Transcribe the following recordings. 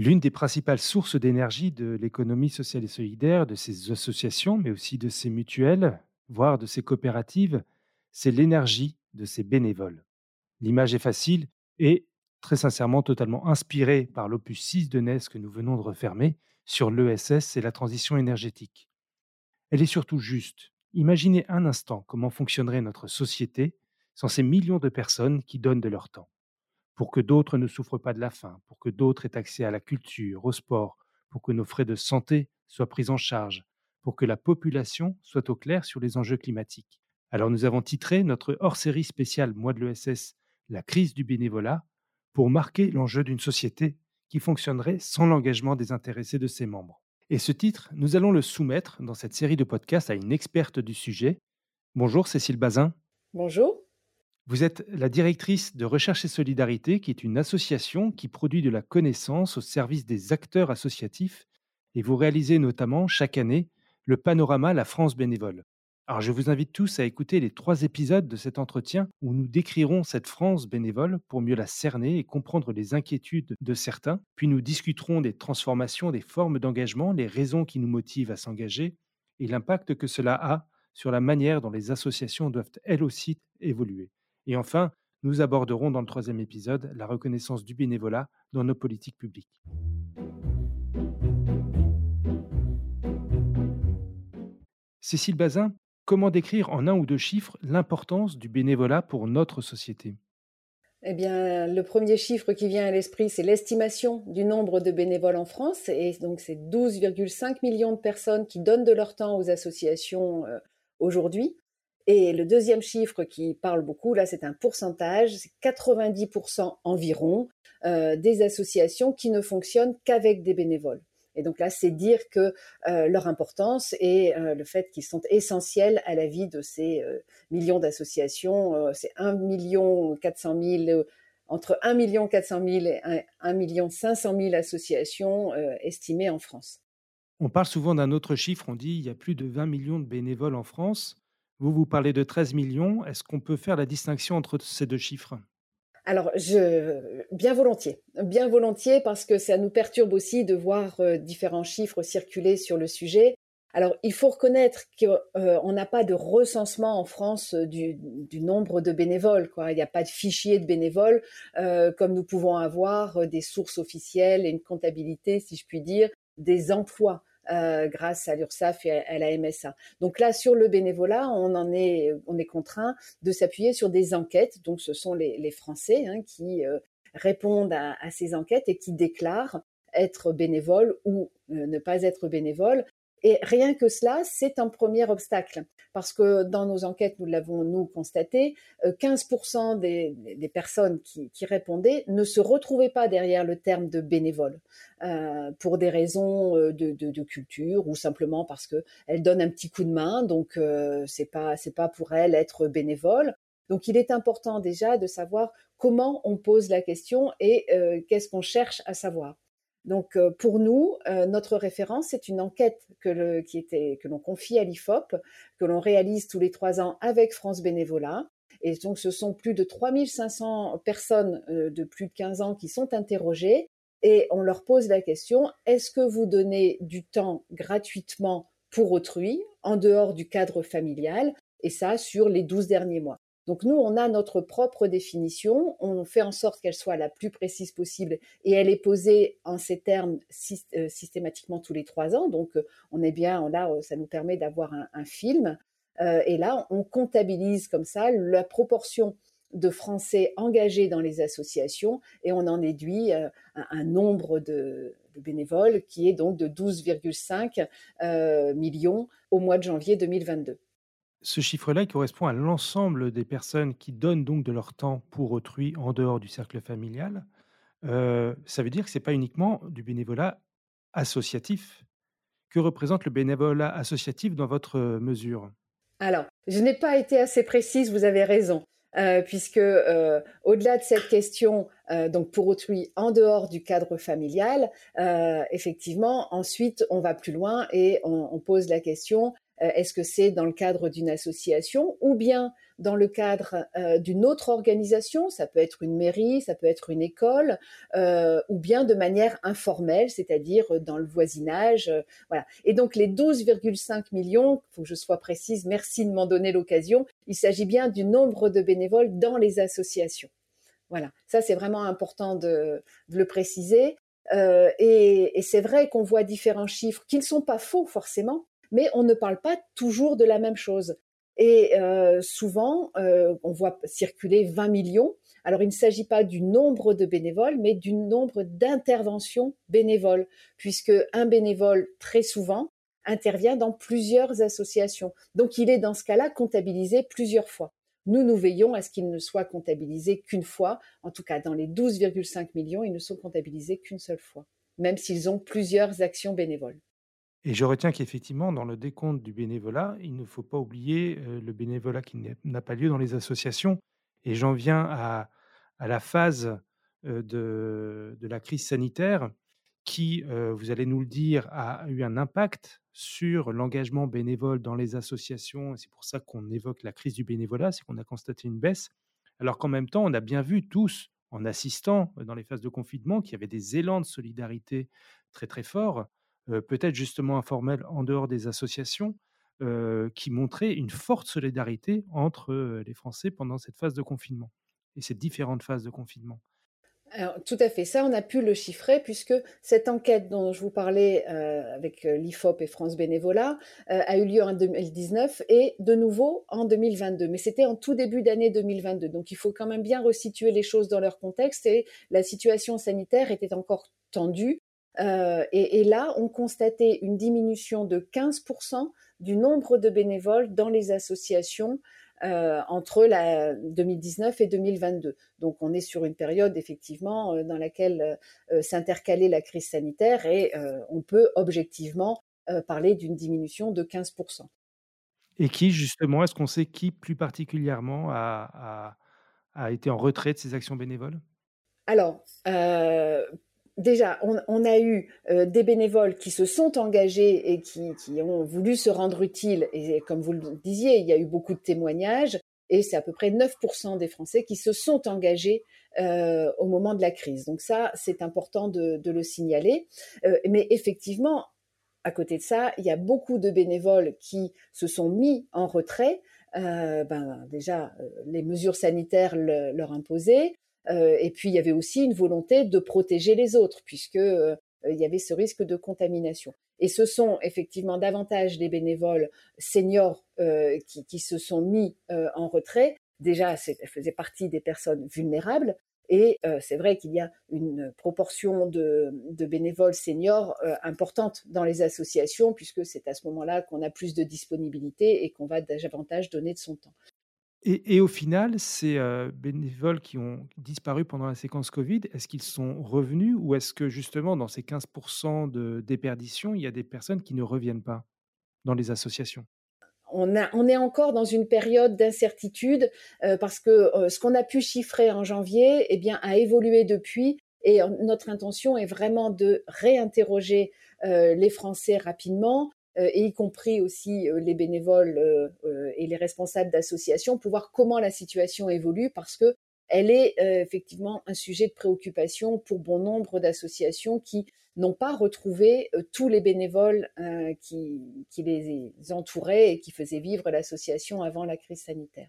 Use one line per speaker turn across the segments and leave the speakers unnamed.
L'une des principales sources d'énergie de l'économie sociale et solidaire, de ces associations, mais aussi de ces mutuelles, voire de ces coopératives, c'est l'énergie de ces bénévoles. L'image est facile et, très sincèrement, totalement inspirée par l'opus 6 de NES que nous venons de refermer sur l'ESS et la transition énergétique. Elle est surtout juste. Imaginez un instant comment fonctionnerait notre société sans ces millions de personnes qui donnent de leur temps pour que d'autres ne souffrent pas de la faim, pour que d'autres aient accès à la culture, au sport, pour que nos frais de santé soient pris en charge, pour que la population soit au clair sur les enjeux climatiques. Alors nous avons titré notre hors-série spéciale Mois de l'ESS La crise du bénévolat pour marquer l'enjeu d'une société qui fonctionnerait sans l'engagement des intéressés de ses membres. Et ce titre, nous allons le soumettre dans cette série de podcasts à une experte du sujet. Bonjour Cécile Bazin.
Bonjour.
Vous êtes la directrice de Recherche et Solidarité, qui est une association qui produit de la connaissance au service des acteurs associatifs, et vous réalisez notamment chaque année le panorama La France bénévole. Alors je vous invite tous à écouter les trois épisodes de cet entretien où nous décrirons cette France bénévole pour mieux la cerner et comprendre les inquiétudes de certains, puis nous discuterons des transformations, des formes d'engagement, les raisons qui nous motivent à s'engager et l'impact que cela a sur la manière dont les associations doivent elles aussi évoluer. Et enfin, nous aborderons dans le troisième épisode la reconnaissance du bénévolat dans nos politiques publiques. Cécile Bazin, comment décrire en un ou deux chiffres l'importance du bénévolat pour notre société?
Eh bien, le premier chiffre qui vient à l'esprit, c'est l'estimation du nombre de bénévoles en France. Et donc, c'est 12,5 millions de personnes qui donnent de leur temps aux associations euh, aujourd'hui. Et le deuxième chiffre qui parle beaucoup, là, c'est un pourcentage, c'est 90% environ euh, des associations qui ne fonctionnent qu'avec des bénévoles. Et donc là, c'est dire que euh, leur importance et euh, le fait qu'ils sont essentiels à la vie de ces millions d'associations, c'est 1 million 400 000, entre 1 million 400 000 et 1, million 500 000 associations estimées en France.
On parle souvent d'un autre chiffre, on dit il y a plus de 20 millions de bénévoles en France. Vous, vous parlez de 13 millions. Est-ce qu'on peut faire la distinction entre ces deux chiffres?
Alors, bien volontiers, bien volontiers, parce que ça nous perturbe aussi de voir euh, différents chiffres circuler sur le sujet. Alors, il faut reconnaître qu'on euh, n'a pas de recensement en France euh, du, nombre de bénévoles. Il n'y a pas de fichier de bénévoles comme nous pouvons avoir des sources officielles et une comptabilité, si je puis dire, des emplois. Euh, grâce à l'URSSAF et à, la MSA. Donc là, sur le bénévolat, on est, on est contraint de s'appuyer sur des enquêtes. Donc ce sont les, Français hein, qui euh, répondent à, ces enquêtes et qui déclarent être bénévoles ou euh, ne pas être bénévoles. Et rien que cela, c'est un premier obstacle, parce que dans nos enquêtes, nous l'avons nous constaté, 15% euh, des, personnes qui, répondaient ne se retrouvaient pas derrière le terme de bénévole euh, pour des raisons euh, de, culture ou simplement parce que elles donnent un petit coup de main, donc c'est pas pas pour elles être bénévole. Donc il est important déjà de savoir comment on pose la question et qu'est-ce qu'on cherche à savoir. Donc euh, pour nous, euh, notre référence, c'est une enquête que, qui était, que l'on confie à l'IFOP, que l'on réalise tous les trois ans avec France Bénévolat. Et donc ce sont plus de 3500 personnes euh, de plus de 15 ans qui sont interrogées et on leur pose la question, est-ce que vous donnez du temps gratuitement pour autrui en dehors du cadre familial et ça sur les 12 derniers mois? Donc nous, on a notre propre définition, on fait en sorte qu'elle soit la plus précise possible et elle est posée en ces termes euh, systématiquement tous les trois ans. Donc euh, on est bien là, euh, ça nous permet d'avoir un, film. et là, on comptabilise comme ça la proportion de Français engagés dans les associations et on en déduit un, nombre de, bénévoles qui est donc de 12,5 millions au mois de janvier 2022.
Ce chiffre-là correspond à l'ensemble des personnes qui donnent donc de leur temps pour autrui en dehors du cercle familial. Euh, ça veut dire que ce n'est pas uniquement du bénévolat associatif Que représente le bénévolat associatif dans votre mesure?
Alors, je n'ai pas été assez précise, vous avez raison. Euh, puisque euh, au-delà de cette question, euh, donc pour autrui en dehors du cadre familial, effectivement, ensuite on va plus loin et on pose la question est-ce que c'est dans le cadre d'une association ou bien dans le cadre euh, d'une autre organisation, ça peut être une mairie, ça peut être une école, euh, ou bien de manière informelle, c'est-à-dire dans le voisinage. Euh, voilà. Et donc les 12,5 millions, il faut que je sois précise, merci de m'en donner l'occasion, il s'agit bien du nombre de bénévoles dans les associations. Voilà, ça c'est vraiment important de, le préciser. et, et c'est vrai qu'on voit différents chiffres qui ne sont pas faux forcément, mais on ne parle pas toujours de la même chose. Et euh, souvent, euh, on voit circuler 20 millions. Alors, il ne s'agit pas du nombre de bénévoles, mais du nombre d'interventions bénévoles, puisque un bénévole, très souvent, intervient dans plusieurs associations. Donc, il est dans ce cas-là comptabilisé plusieurs fois. Nous, nous veillons à ce qu'il ne soit comptabilisé qu'une fois. En tout cas, dans les 12,5 millions, ils ne sont comptabilisés qu'une seule fois, même s'ils ont plusieurs actions bénévoles.
Et je retiens qu'effectivement, dans le décompte du bénévolat, il ne faut pas oublier le bénévolat qui n'a pas lieu dans les associations. Et j'en viens à, la phase de, la crise sanitaire qui, vous allez nous le dire, a eu un impact sur l'engagement bénévole dans les associations. C'est pour ça qu'on évoque la crise du bénévolat, c'est qu'on a constaté une baisse. Alors qu'en même temps, on a bien vu tous, en assistant dans les phases de confinement, qu'il y avait des élans de solidarité très très forts peut-être justement informel en dehors des associations, qui montraient une forte solidarité entre les Français pendant cette phase de confinement et ces différentes phases de confinement.
Alors, tout à fait, ça on a pu le chiffrer puisque cette enquête dont je vous parlais avec l'IFOP et France Bénévolat a eu lieu en 2019 et de nouveau en 2022. Mais c'était en tout début d'année 2022. Donc il faut quand même bien resituer les choses dans leur contexte et la situation sanitaire était encore tendue euh, et, là, on constatait une diminution de 15% du nombre de bénévoles dans les associations euh, entre la 2019 et 2022. Donc on est sur une période effectivement euh, dans laquelle s'intercalait la crise sanitaire et on peut objectivement parler d'une diminution de 15%.
Et qui justement, est-ce qu'on sait qui plus particulièrement a, été en retrait de ces actions bénévoles?
Alors, déjà, on, a eu euh, des bénévoles qui se sont engagés et qui, ont voulu se rendre utiles. Et comme vous le disiez, il y a eu beaucoup de témoignages. Et c'est à peu près 9% des Français qui se sont engagés euh, au moment de la crise. Donc ça, c'est important de, le signaler. Euh, mais effectivement, à côté de ça, il y a beaucoup de bénévoles qui se sont mis en retrait. ben, déjà, les mesures sanitaires leur imposaient. Euh, et puis il y avait aussi une volonté de protéger les autres, puisque euh, il y avait ce risque de contamination. Et ce sont effectivement davantage les bénévoles seniors euh, qui, se sont mis en retrait. Déjà, elles faisaient partie des personnes vulnérables. Et c'est vrai qu'il y a une proportion de, bénévoles seniors importante dans les associations, puisque c'est à ce moment-là qu'on a plus de disponibilité et qu'on va davantage donner de son temps.
Et, au final, ces bénévoles qui ont disparu pendant la séquence Covid, est-ce qu'ils sont revenus ou est-ce que justement dans ces 15% de déperdition, il y a des personnes qui ne reviennent pas dans les associations?
On, est encore dans une période d'incertitude parce que ce qu'on a pu chiffrer en janvier eh bien, a évolué depuis et notre intention est vraiment de réinterroger les Français rapidement. euh, et y compris aussi euh, les bénévoles euh, et les responsables d'associations, pour voir comment la situation évolue, parce que elle est effectivement un sujet de préoccupation pour bon nombre d'associations qui n'ont pas retrouvé tous les bénévoles qui, les entouraient et qui faisaient vivre l'association avant la crise sanitaire.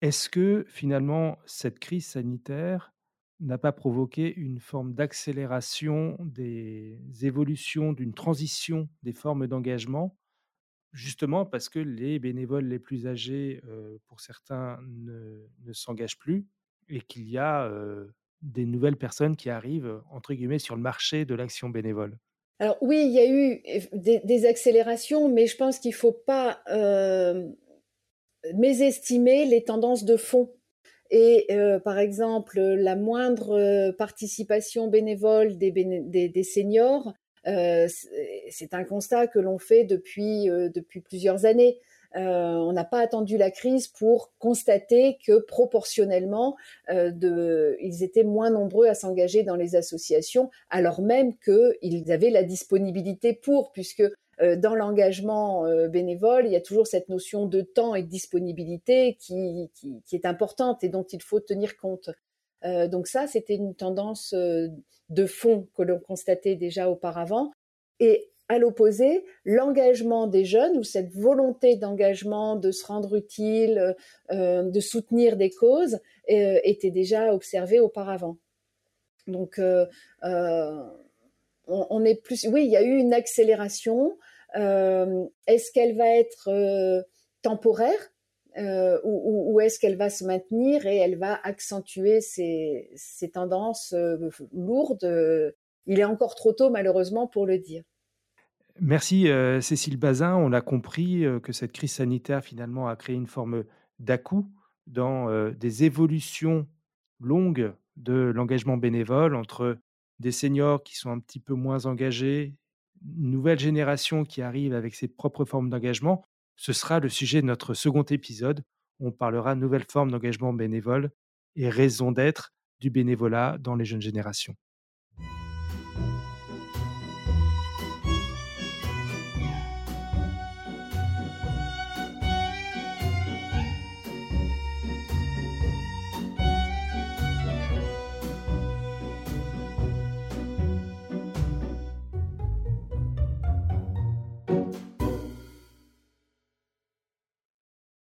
Est-ce que finalement cette crise sanitaire n'a pas provoqué une forme d'accélération des évolutions, d'une transition des formes d'engagement, justement parce que les bénévoles les plus âgés, pour certains, ne, s'engagent plus et qu'il y a des nouvelles personnes qui arrivent, entre guillemets, sur le marché de l'action bénévole.
Alors oui, il y a eu des, accélérations, mais je pense qu'il ne faut pas mésestimer les tendances de fond et euh, par exemple, la moindre euh, participation bénévole des, seniors c'est un constat que l'on fait depuis, depuis plusieurs années. Euh, on n'a pas attendu la crise pour constater que proportionnellement, euh, ils étaient moins nombreux à s'engager dans les associations, alors même qu'ils avaient la disponibilité pour, puisque euh, dans l'engagement bénévole, il y a toujours cette notion de temps et de disponibilité qui, est importante et dont il faut tenir compte. donc ça, c'était une tendance de fond que l'on constatait déjà auparavant. Et à l'opposé, l'engagement des jeunes ou cette volonté d'engagement, de se rendre utile, euh, euh, de soutenir des causes, euh, était déjà observé auparavant. Donc, on, est plus. Oui, il y a eu une accélération. Est-ce qu'elle va être temporaire ou, est-ce qu'elle va se maintenir et elle va accentuer ces tendances lourdes? Il est encore trop tôt, malheureusement, pour le dire.
Merci euh, Cécile Bazin. On a compris euh, que cette crise sanitaire finalement a créé une forme d'à-coup dans euh, des évolutions longues de l'engagement bénévole entre des seniors qui sont un petit peu moins engagés, nouvelle génération qui arrive avec ses propres formes d'engagement. Ce sera le sujet de notre second épisode. On parlera nouvelles formes d'engagement bénévole et raison d'être du bénévolat dans les jeunes générations.